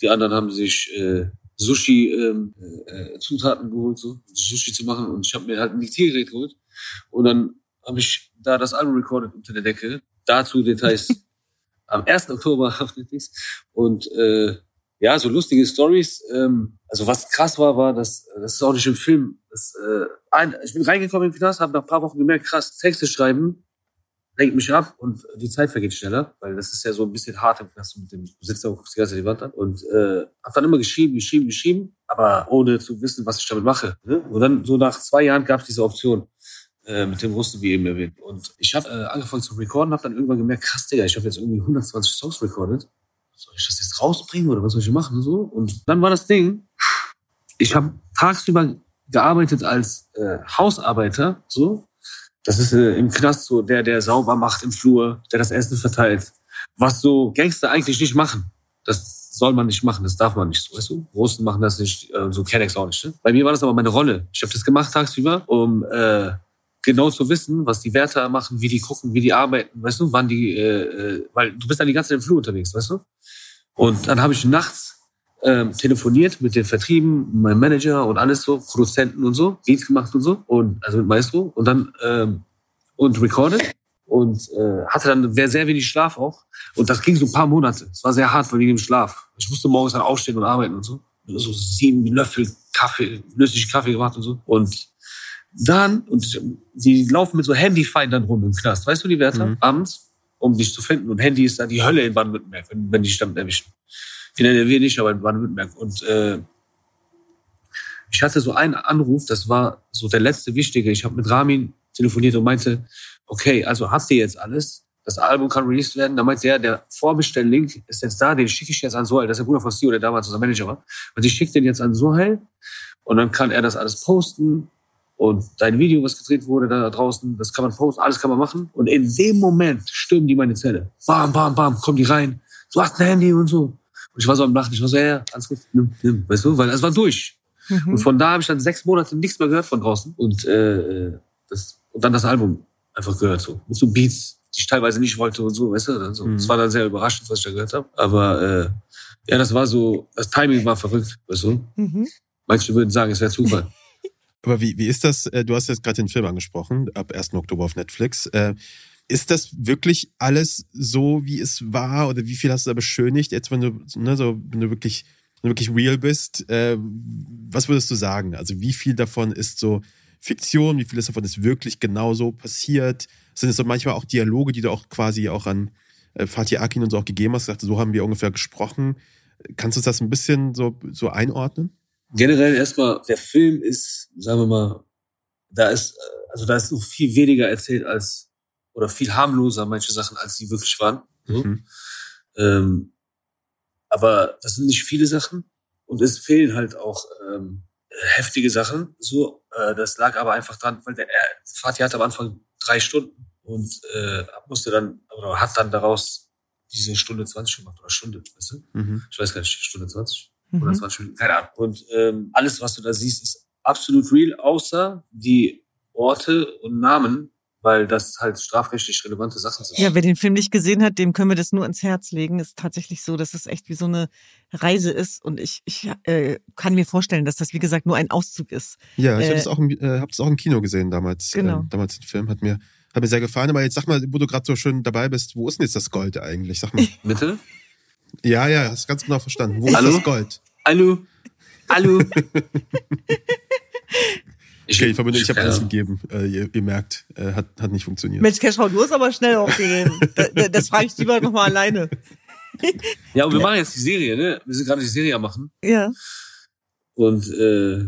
die anderen haben sich äh, Sushi ähm, äh, Zutaten geholt, so Sushi zu machen. Und ich habe mir halt ein Diktiergerät geholt. Und dann habe ich da das Album recorded unter der Decke. Dazu Details am 1. Oktober auf Netflix. Und äh, ja, so lustige Stories. Ähm, also was krass war, war, dass das ist auch nicht im Film. Das, äh, ein, ich bin reingekommen in den Knast, habe nach ein paar Wochen gemerkt, krass, Texte schreiben lenkt mich ab und die Zeit vergeht schneller, weil das ist ja so ein bisschen hart im Knast mit dem du da und guckst die ganze Zeit die Wand an und äh, hab dann immer geschrieben, geschrieben, geschrieben, aber ohne zu wissen, was ich damit mache. Ne? Und dann so nach zwei Jahren gab es diese Option äh, mit dem Russen, wie eben erwähnt. Und ich habe äh, angefangen zu recorden, habe dann irgendwann gemerkt, krass, Digga, ich habe jetzt irgendwie 120 Songs recorded. Soll ich das jetzt rausbringen oder was soll ich machen und so? Und dann war das Ding, ich habe tagsüber gearbeitet als äh, Hausarbeiter, so. Das ist äh, im Knast so der, der sauber macht im Flur, der das Essen verteilt. Was so Gangster eigentlich nicht machen. Das soll man nicht machen, das darf man nicht weißt du? Russen machen das nicht, äh, so Kennex auch nicht. Ne? Bei mir war das aber meine Rolle. Ich habe das gemacht tagsüber, um äh, genau zu wissen, was die Wärter machen, wie die gucken, wie die arbeiten, weißt du, wann die, äh, äh, weil du bist dann die ganze Zeit im Flur unterwegs, weißt du? Und dann habe ich nachts ähm, telefoniert mit den Vertrieben, meinem Manager und alles so, Produzenten und so, Beats gemacht und so, und also mit Maestro und dann ähm, und recorded und äh, hatte dann sehr, wenig Schlaf auch. Und das ging so ein paar Monate. Es war sehr hart wegen dem Schlaf. Ich musste morgens dann aufstehen und arbeiten und so. So sieben Löffel Kaffee, löslichen Kaffee gemacht und so. Und dann, und die laufen mit so Handyfeindern rum im Knast. Weißt du, die Wärter? Mhm. Abends, um dich zu finden. Und Handy ist dann die Hölle in Baden-Württemberg, wenn, wenn die dich damit erwischen. In NRW nicht, aber in Baden-Württemberg. Und äh, ich hatte so einen Anruf, das war so der letzte wichtige. Ich habe mit Ramin telefoniert und meinte, okay, also habt ihr jetzt alles? Das Album kann released werden. Da meint der, der Vorbestell-Link ist jetzt da, den schicke ich jetzt an Sohail. Das ist der Bruder von Steve, der damals unser Manager war. Und ich schicke den jetzt an Sohail und dann kann er das alles posten. Und dein Video, was gedreht wurde da draußen, das kann man posten, alles kann man machen. Und in dem Moment stürmen die meine Zelle. Bam, bam, bam, kommen die rein. Du hast ein Handy und so. Und ich war so am Lachen. Ich war so, ja, ja, alles gut, nimm, nimm. Weißt du, weil es war durch. Und Mhm. von da habe ich dann sechs Monate nichts mehr gehört von draußen. Und, äh, das, und dann das Album einfach gehört so. Mit so Beats, die ich teilweise nicht wollte und so, weißt du? Dann so. Mhm. Das war dann sehr überraschend, was ich da gehört habe. Aber äh, ja, das war so, das Timing war verrückt, weißt du? Mhm. Manche würden sagen, es wäre Zufall. Aber wie, wie ist das? äh, Du hast jetzt gerade den Film angesprochen, ab 1. Oktober auf Netflix. Ist das wirklich alles so, wie es war? Oder wie viel hast du da beschönigt? Jetzt, wenn du, ne, so, wenn du wirklich, wenn du wirklich real bist, äh, was würdest du sagen? Also, wie viel davon ist so Fiktion? Wie viel davon ist wirklich genauso passiert? Sind es so manchmal auch Dialoge, die du auch quasi auch an äh, Fatih Akin und so auch gegeben hast? Sagte, so haben wir ungefähr gesprochen. Kannst du das ein bisschen so, so einordnen? Generell erstmal, der Film ist, sagen wir mal, da ist, äh, also da ist noch viel weniger erzählt als, oder viel harmloser manche Sachen, als die wirklich waren. So. Mhm. Ähm, aber das sind nicht viele Sachen und es fehlen halt auch ähm, heftige Sachen. So, äh, das lag aber einfach dran, weil der er, Fatih hatte am Anfang drei Stunden und äh, musste dann oder hat dann daraus diese Stunde 20 gemacht oder Stunde, weißt du? Mhm. Ich weiß gar nicht, Stunde 20 Mhm. oder 20 Minuten, keine Ahnung. Und ähm, alles, was du da siehst, ist absolut real, außer die Orte und Namen, weil das halt strafrechtlich relevante Sachen sind. Ja, wer den Film nicht gesehen hat, dem können wir das nur ins Herz legen. Ist tatsächlich so, dass es echt wie so eine Reise ist. Und ich, ich äh, kann mir vorstellen, dass das, wie gesagt, nur ein Auszug ist. Ja, ich Äh, habe das auch, im- äh, hab das auch im Kino gesehen damals. Genau. Äh, damals den Film hat mir, hat mir sehr gefallen. Aber jetzt sag mal, wo du gerade so schön dabei bist, wo ist denn jetzt das Gold eigentlich? Sag mal. Mitte? ja, ja, hast ganz genau verstanden. Wo ist Hallo? das Gold? Hallo? Hallo? Okay, die Verbindung, ich habe alles gegeben. Äh, ihr, ihr merkt, äh, hat, hat nicht funktioniert. Mensch, Cashflow, du hast aber schnell aufgegeben. Da- da- das frage ich lieber nochmal alleine. Ja, und wir machen jetzt die Serie, ne? Wir sind gerade die Serie am machen. Ja. Und äh,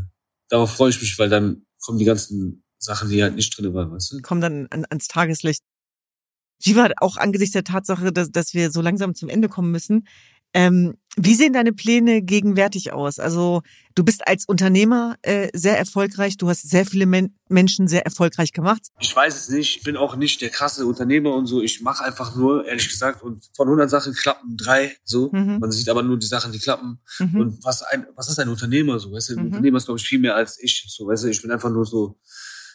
darauf freue ich mich, weil dann kommen die ganzen Sachen, die halt nicht drin waren, weißt du? Kommen dann an, ans Tageslicht. Jiva, auch angesichts der Tatsache, dass, dass wir so langsam zum Ende kommen müssen, ähm, wie sehen deine Pläne gegenwärtig aus? Also du bist als Unternehmer äh, sehr erfolgreich, du hast sehr viele Men Menschen sehr erfolgreich gemacht. Ich weiß es nicht, ich bin auch nicht der krasse Unternehmer und so. Ich mache einfach nur, ehrlich gesagt, und von 100 Sachen klappen drei so. Mhm. Man sieht aber nur die Sachen, die klappen. Mhm. Und was ein, was ist ein Unternehmer so? Weißt du, ein mhm. Unternehmer ist glaube ich viel mehr als ich. So, weißt du, ich bin einfach nur so,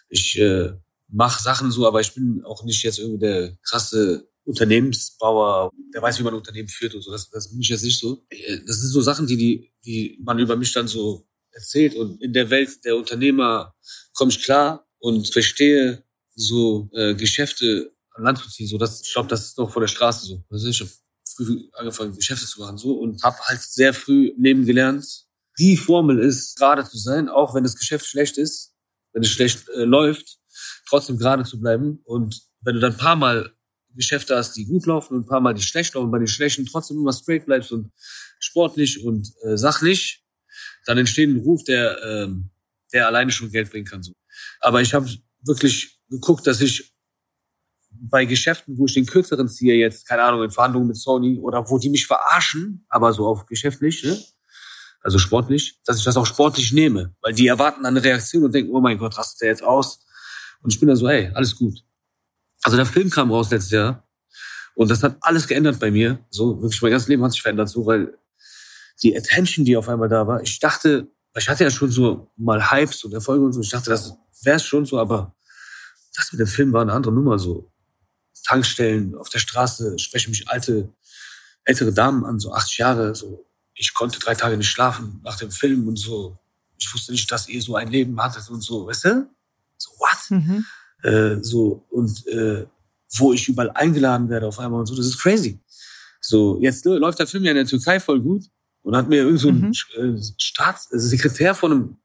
ich äh, mache Sachen so, aber ich bin auch nicht jetzt irgendwie der krasse Unternehmensbauer, der weiß, wie man ein Unternehmen führt und so. Das, das bin ich jetzt nicht so. Äh, das sind so Sachen, die, die, die man über mich dann so erzählt. Und in der Welt der Unternehmer komme ich klar und verstehe so äh, Geschäfte an Land zu ziehen. So, das, ich glaube, das ist noch vor der Straße so. Also ich habe früh angefangen, Geschäfte zu machen so und habe halt sehr früh Leben gelernt. Die Formel ist, gerade zu sein, auch wenn das Geschäft schlecht ist, wenn es schlecht äh, läuft, trotzdem gerade zu bleiben. Und wenn du dann ein paar Mal Geschäfte hast, die gut laufen und ein paar Mal die schlecht laufen, bei den schlechten trotzdem immer straight bleibst und sportlich und äh, sachlich, dann entsteht ein Ruf, der, ähm, der alleine schon Geld bringen kann. So. Aber ich habe wirklich geguckt, dass ich bei Geschäften, wo ich den kürzeren ziehe, jetzt, keine Ahnung, in Verhandlungen mit Sony oder wo die mich verarschen, aber so auf geschäftlich, ne? also sportlich, dass ich das auch sportlich nehme. Weil die erwarten eine Reaktion und denken, oh mein Gott, rastet der jetzt aus? Und ich bin da so, hey, alles gut. Also der Film kam raus letztes Jahr und das hat alles geändert bei mir. So wirklich mein ganzes Leben hat sich verändert, so weil die Attention, die auf einmal da war. Ich dachte, ich hatte ja schon so mal Hypes und Erfolge und so. Ich dachte, das wäre schon so, aber das mit dem Film war eine andere Nummer. So Tankstellen auf der Straße sprechen mich alte ältere Damen an, so 80 Jahre. So ich konnte drei Tage nicht schlafen nach dem Film und so. Ich wusste nicht, dass ihr so ein Leben hattet und so, weißt du? So what? Mhm äh, so und äh, wo ich überall eingeladen werde auf einmal und so. Das ist crazy. So, jetzt läuft der Film ja in der Türkei voll gut und hat mir irgend so ein mhm. Äh, Staatssekretär von einem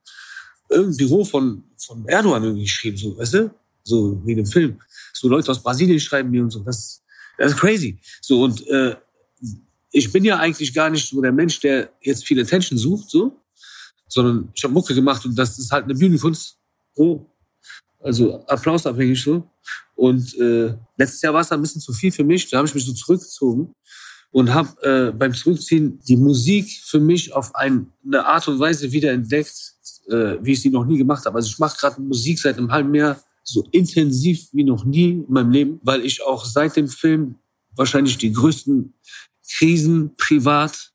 irgendein Büro von, von Erdogan irgendwie geschrieben, so, weißt du? So, wegen dem Film. So Leute aus Brasilien schreiben mir und so. Das, das ist crazy. So, und äh, ich bin ja eigentlich gar nicht so der Mensch, der jetzt viel Attention sucht, so, sondern ich habe Mucke gemacht und das ist halt eine Bühnenkunst. So, also applausabhängig so. Und äh, letztes Jahr war es dann ein bisschen zu viel für mich. Da habe ich mich so zurückgezogen und habe äh, beim Zurückziehen die Musik für mich auf eine Art und Weise wiederentdeckt, äh, wie ich sie noch nie gemacht habe. Also ich mache gerade Musik seit einem halben Jahr so intensiv wie noch nie in meinem Leben, weil ich auch seit dem Film wahrscheinlich die größten Krisen privat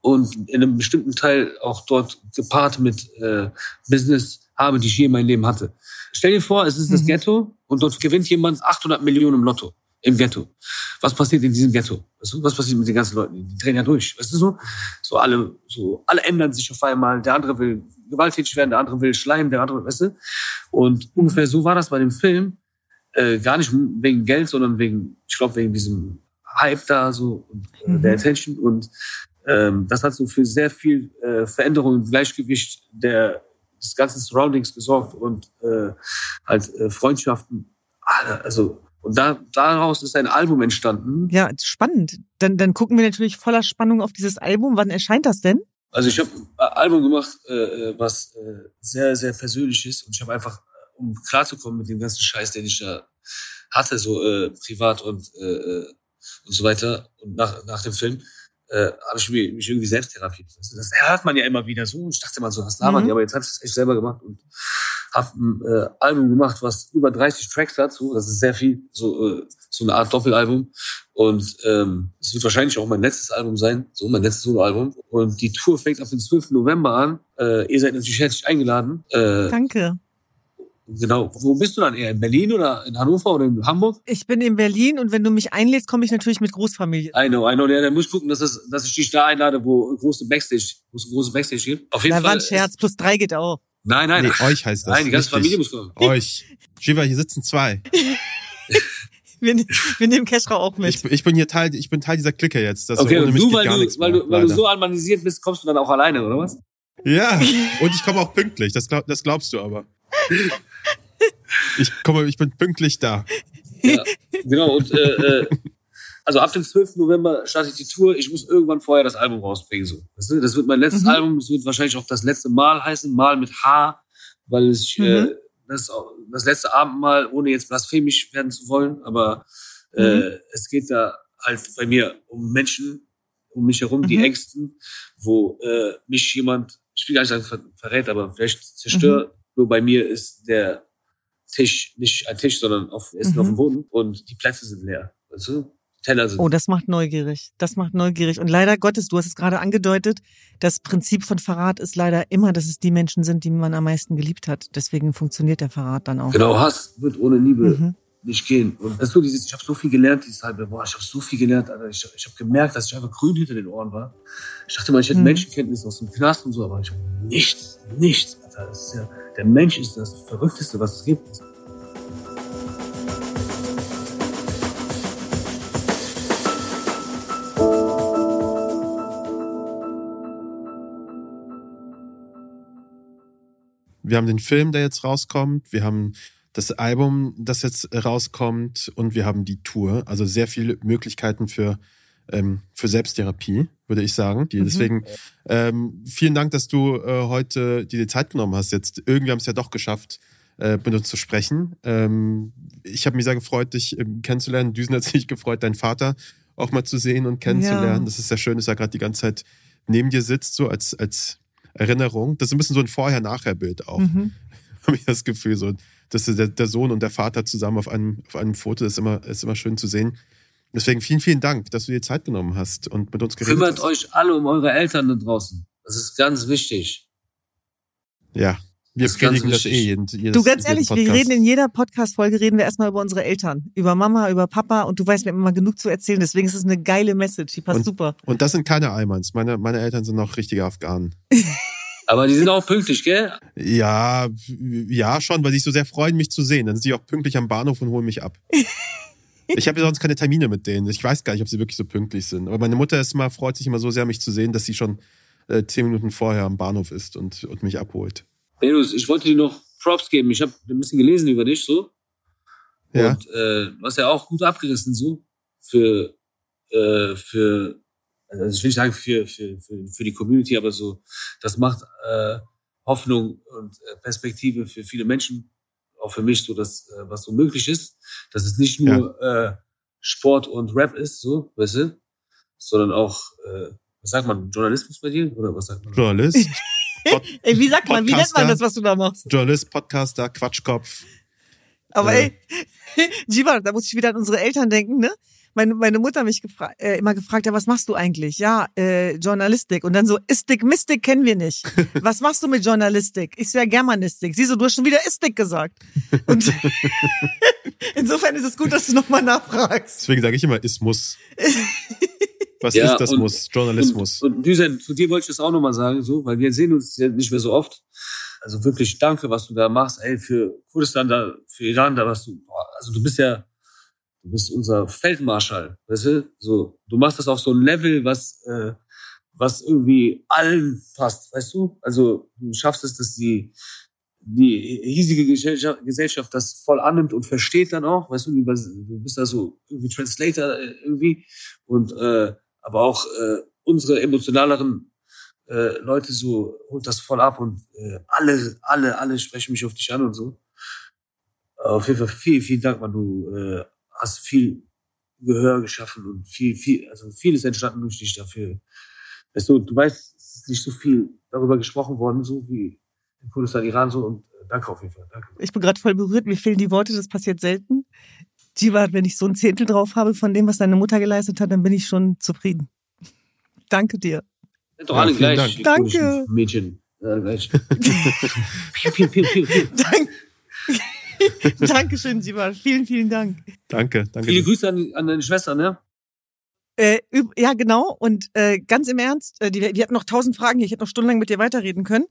und in einem bestimmten Teil auch dort gepaart mit äh, Business habe, die ich je in meinem Leben hatte. Stell dir vor, es ist mhm. das Ghetto und dort gewinnt jemand 800 Millionen im Lotto. Im Ghetto. Was passiert in diesem Ghetto? Weißt du, was passiert mit den ganzen Leuten? Die drehen ja durch. Weißt du so? So alle, so, alle ändern sich auf einmal. Der andere will gewalttätig werden, der andere will schleimen, der andere, weißt du? Und ungefähr so war das bei dem Film. Äh, gar nicht wegen Geld, sondern wegen, ich glaube, wegen diesem Hype da, so, und, äh, mhm. der Attention. Und ähm, das hat so für sehr viel äh, Veränderung im Gleichgewicht der des ganzen Surroundings gesorgt und äh, halt äh, Freundschaften. Also und da, daraus ist ein Album entstanden. Ja, spannend. Dann, dann gucken wir natürlich voller Spannung auf dieses Album. Wann erscheint das denn? Also ich habe ein Album gemacht, äh, was äh, sehr, sehr persönlich ist. Und ich habe einfach, um klarzukommen mit dem ganzen Scheiß, den ich da hatte, so äh, privat und, äh, äh und so weiter, und nach, nach dem Film, äh, habe ich mich, mich irgendwie selbst therapiert. Das, das hört man ja immer wieder so. Ich dachte immer so, was labern mhm. die? Aber jetzt habe ich es echt selber gemacht und habe ein äh, Album gemacht, was über 30 Tracks hat. So, das ist sehr viel, so äh, so eine Art Doppelalbum. Und ähm, es wird wahrscheinlich auch mein letztes Album sein, so mein letztes Soloalbum. Und die Tour fängt ab dem 12. November an. Äh, ihr seid natürlich herzlich eingeladen. Äh, Danke. Genau. Wo bist du dann eher? In Berlin oder in Hannover oder in Hamburg? Ich bin in Berlin und wenn du mich einlädst, komme ich natürlich mit Großfamilie. I know, I know. Ja, dann muss ich gucken, dass, das, dass ich dich da einlade, wo große Backstage, wo es große Backstage gibt. Auf jeden da Fall. war ein Scherz. Plus drei geht auch. Nein, nein. Nee, euch heißt das. Nein, die ganze Familie muss kommen. Euch. Shiva, hier sitzen zwei. wir, wir nehmen Keschra auch mit. Ich, ich, bin hier Teil, ich bin Teil dieser Clique jetzt. Das okay, und du, weil du, weil, du, weil du so anmanisiert bist, kommst du dann auch alleine, oder was? Ja, und ich komme auch pünktlich. Das, glaub, das glaubst du aber. Ich komme, ich bin pünktlich da. Ja, genau, und äh, äh, also ab dem 12. November startet die Tour. Ich muss irgendwann vorher das Album rausbringen. So. Das wird mein letztes Mhm. Album. Das wird wahrscheinlich auch das letzte Mal heißen. Mal mit H, weil es Mhm. äh, das, das letzte Abendmahl, ohne jetzt blasphemisch werden zu wollen. Aber äh, Mhm. es geht da halt bei mir um Menschen um mich herum, die Mhm. Ängsten, wo äh, mich jemand, ich will gar nicht sagen ver verrät, aber vielleicht zerstört. Mhm. Nur bei mir ist der Tisch nicht ein Tisch, sondern auf, ist Mhm. auf dem Boden und die Plätze sind leer. Weißt du? Teller sind Oh, das macht neugierig. Das macht neugierig. Und leider Gottes, du hast es gerade angedeutet, das Prinzip von Verrat ist leider immer, dass es die Menschen sind, die man am meisten geliebt hat. Deswegen funktioniert der Verrat dann auch. Genau, Hass wird ohne Liebe Mhm. nicht gehen. Und das ist so dieses, ich habe so viel gelernt, dieses halbe, boah, ich habe so viel gelernt, Alter. Ich, ich habe gemerkt, dass ich einfach grün hinter den Ohren war. Ich dachte mal, ich hätte Mhm. Menschenkenntnis aus dem Knast und so, aber ich habe nichts, nichts, Alter. Das ist ja, der Mensch ist das Verrückteste, was es gibt. Wir haben den Film, der jetzt rauskommt. Wir haben das Album, das jetzt rauskommt. Und wir haben die Tour. Also sehr viele Möglichkeiten für, ähm, für Selbsttherapie, würde ich sagen. Die, Mhm. Deswegen ähm, vielen Dank, dass du äh, heute dir die Zeit genommen hast. Jetzt irgendwie haben es ja doch geschafft, äh, mit uns zu sprechen. Ähm, ich habe mich sehr gefreut, dich ähm, kennenzulernen. Düsen hat sich gefreut, deinen Vater auch mal zu sehen und kennenzulernen. Ja. Das ist sehr schön, dass er gerade die ganze Zeit neben dir sitzt, so als, als Erinnerung. Das ist ein bisschen so ein Vorher-Nachher-Bild auch Mhm. habe ich das Gefühl, so, dass der, der Sohn und der Vater zusammen auf einem, auf einem Foto ist immer, ist immer schön zu sehen. Deswegen vielen, vielen Dank, dass du dir Zeit genommen hast und mit uns geredet Kümmert hast. euch alle um eure Eltern da draußen. Das ist ganz wichtig. Ja, wir Das predigen das eh jeden, jedes, Du, ganz ehrlich, wir reden in jeder Podcast-Folge, reden wir erstmal über unsere Eltern. Über Mama, über Papa und du weißt, wir haben immer genug zu erzählen. Deswegen ist es eine geile Message. Die passt Und- super. Und das sind keine Almans. Meine, meine Eltern sind noch richtige Afghanen. Aber die sind auch pünktlich, gell? Ja, ja, schon, weil sie sich so sehr freuen, mich zu sehen. Dann sind sie auch pünktlich am Bahnhof und holen mich ab. Ich habe ja sonst keine Termine mit denen. Ich weiß gar nicht, ob sie wirklich so pünktlich sind. Aber meine Mutter ist immer, freut sich immer so sehr, mich zu sehen, dass sie schon äh, zehn Minuten vorher am Bahnhof ist und, und mich abholt. Benus, ich wollte dir noch Props geben. Ich habe ein bisschen gelesen über dich, so. Ja. Und äh, du hast ja auch gut abgerissen, so. Für, äh, für, also ich will nicht sagen für, für, für, für die Community, aber so, das macht äh, Hoffnung und äh, Perspektive für viele Menschen, auch für mich, so dass, äh, was so möglich ist, dass es nicht nur äh, Sport und Rap ist, so, weißt du, sondern auch, äh, was sagt man, Journalismus bei dir? Oder was sagt man? Journalist, Pod Ey, wie sagt man, wie nennt man das, was du da machst? Journalist, Podcaster, Quatschkopf. Aber Ja. ey, Jiva, da muss ich wieder an unsere Eltern denken, ne? Meine, meine Mutter mich gefra äh, immer gefragt, ja, was machst du eigentlich? Ja, äh, Journalistik. Und dann so, Istik, Mystik kennen wir nicht. Was machst du mit Journalistik? Ich so, ja, Germanistik. Sie so, du hast schon wieder Istik gesagt. Und insofern ist es gut, dass du nochmal nachfragst. Deswegen sage ich immer Ismus. Was Ja, ist das und- Muss? Journalismus. Und, und Düsen, zu dir wollte ich das auch nochmal sagen, so, weil wir sehen uns ja nicht mehr so oft. Also wirklich danke, was du da machst, ey, für Kurdistan da, für Iran da, was du, boah, also du bist ja, du bist unser Feldmarschall, weißt du? So, du machst das auf so ein Level, was, äh, was irgendwie allen passt, weißt du? Also du schaffst es, dass die, die hiesige Gesellschaft, das voll annimmt und versteht dann auch, weißt du, du bist da so irgendwie Translator äh, irgendwie und äh, aber auch äh, unsere emotionaleren äh, Leute so holt das voll ab und äh, alle, alle, alle sprechen mich auf dich an und so. Auf jeden Fall vielen, vielen Dank, man. Du äh, hast viel Gehör geschaffen und viel, viel, also vieles entstanden durch dich dafür. Weißt du, du weißt, es ist nicht so viel darüber gesprochen worden, so wie in Kurdistan, Iran so und äh, danke auf jeden Fall. Danke. Ich bin gerade voll berührt, mir fehlen die Worte, das passiert selten. Jiva, wenn ich so ein Zehntel drauf habe von dem, was deine Mutter geleistet hat, dann bin ich schon zufrieden. Danke dir. Sind doch Ja, alle vielen gleich. Dank. Danke. Mädchen. Ja, gleich. piu, piu, piu, piu, piu. Dank Dankeschön, Jiva. Vielen, vielen Dank. Danke, danke. Viele dir. Grüße an, an deine Schwester, ne? Äh, üb- ja, genau. Und äh, ganz im Ernst, äh, die, die hatten noch tausend Fragen hier. Ich hätte noch stundenlang mit dir weiterreden können.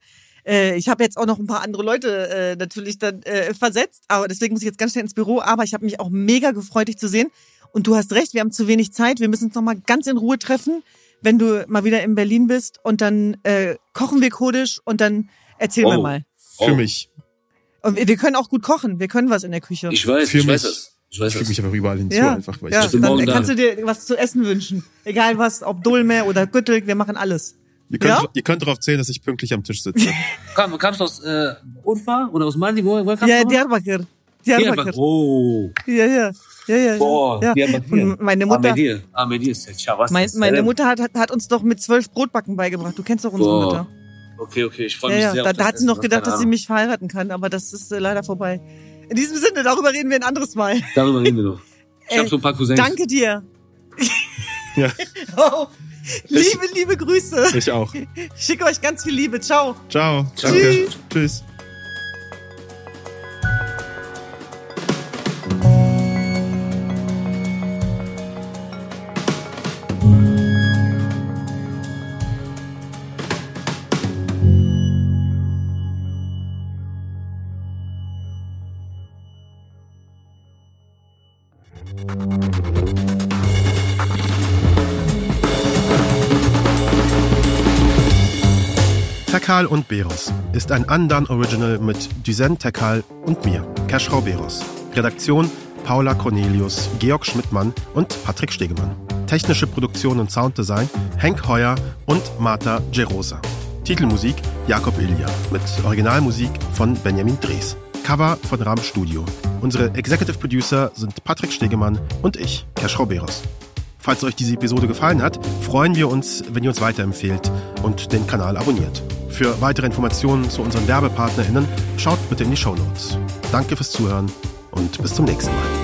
Äh, ich habe jetzt auch noch ein paar andere Leute äh, natürlich dann äh, versetzt, aber deswegen muss ich jetzt ganz schnell ins Büro. Aber ich habe mich auch mega gefreut, dich zu sehen. Und du hast recht, wir haben zu wenig Zeit. Wir müssen uns noch mal ganz in Ruhe treffen, wenn du mal wieder in Berlin bist. Und dann äh, kochen wir kurdisch und dann erzählen wir Oh. mal. Für Oh. mich. Und wir, wir können auch gut kochen. Wir können was in der Küche. Ich weiß, Für ich weiß mich. das. Ich weiß Ich füge mich aber überall hinzu, Ja, einfach, weil ja ich dann morgen da. kannst du dir was zu essen wünschen. Egal was, ob Dulme oder Güttel, wir machen alles. Ihr könnt, Ja? ihr könnt darauf zählen, dass ich pünktlich am Tisch sitze. Kam, kamst du aus äh, Urfa oder aus Mali? Wo, woher kamst Ja, du? Diyarbakir. Diyarbakir. Diyarbakir. Oh, Ja, ja. Ja, ja. boah, ja. Diyarbakir. Meine Mutter, Ahmedir. Ahmedir ist jetzt, ja, was mein, meine? Mutter hat, hat, hat uns doch mit zwölf Brotbacken beigebracht. Du kennst doch unsere Boah. Mutter. Okay, okay, ich freue Ja, mich ja. sehr Da, auf da das hat sie noch gedacht, dass sie mich verheiraten kann, aber das ist äh, leider vorbei. In diesem Sinne, darüber reden wir ein anderes Mal. Darüber reden wir noch. Ich habe so ein paar Cousins. Danke dir. Ja. Oh, liebe, liebe Grüße. Ich auch. Ich schicke euch ganz viel Liebe. Ciao. Ciao. Danke. Tschüss. Tekal Beros ist ein Andan Original mit Duzen Tekal und mir, Keschrau Beros. Redaktion Paula Cornelius, Georg Schmidtmann und Patrick Stegemann. Technische Produktion und Sounddesign Henk Heuer und Marta Gerosa. Titelmusik Jakob Ilja mit Originalmusik von Benjamin Drees. Cover von Ram Studio. Unsere Executive Producer sind Patrick Stegemann und ich, Keschrau Beros. Falls euch diese Episode gefallen hat, freuen wir uns, wenn ihr uns weiterempfehlt und den Kanal abonniert. Für weitere Informationen zu unseren WerbepartnerInnen schaut bitte in die Show Notes. Danke fürs Zuhören und bis zum nächsten Mal.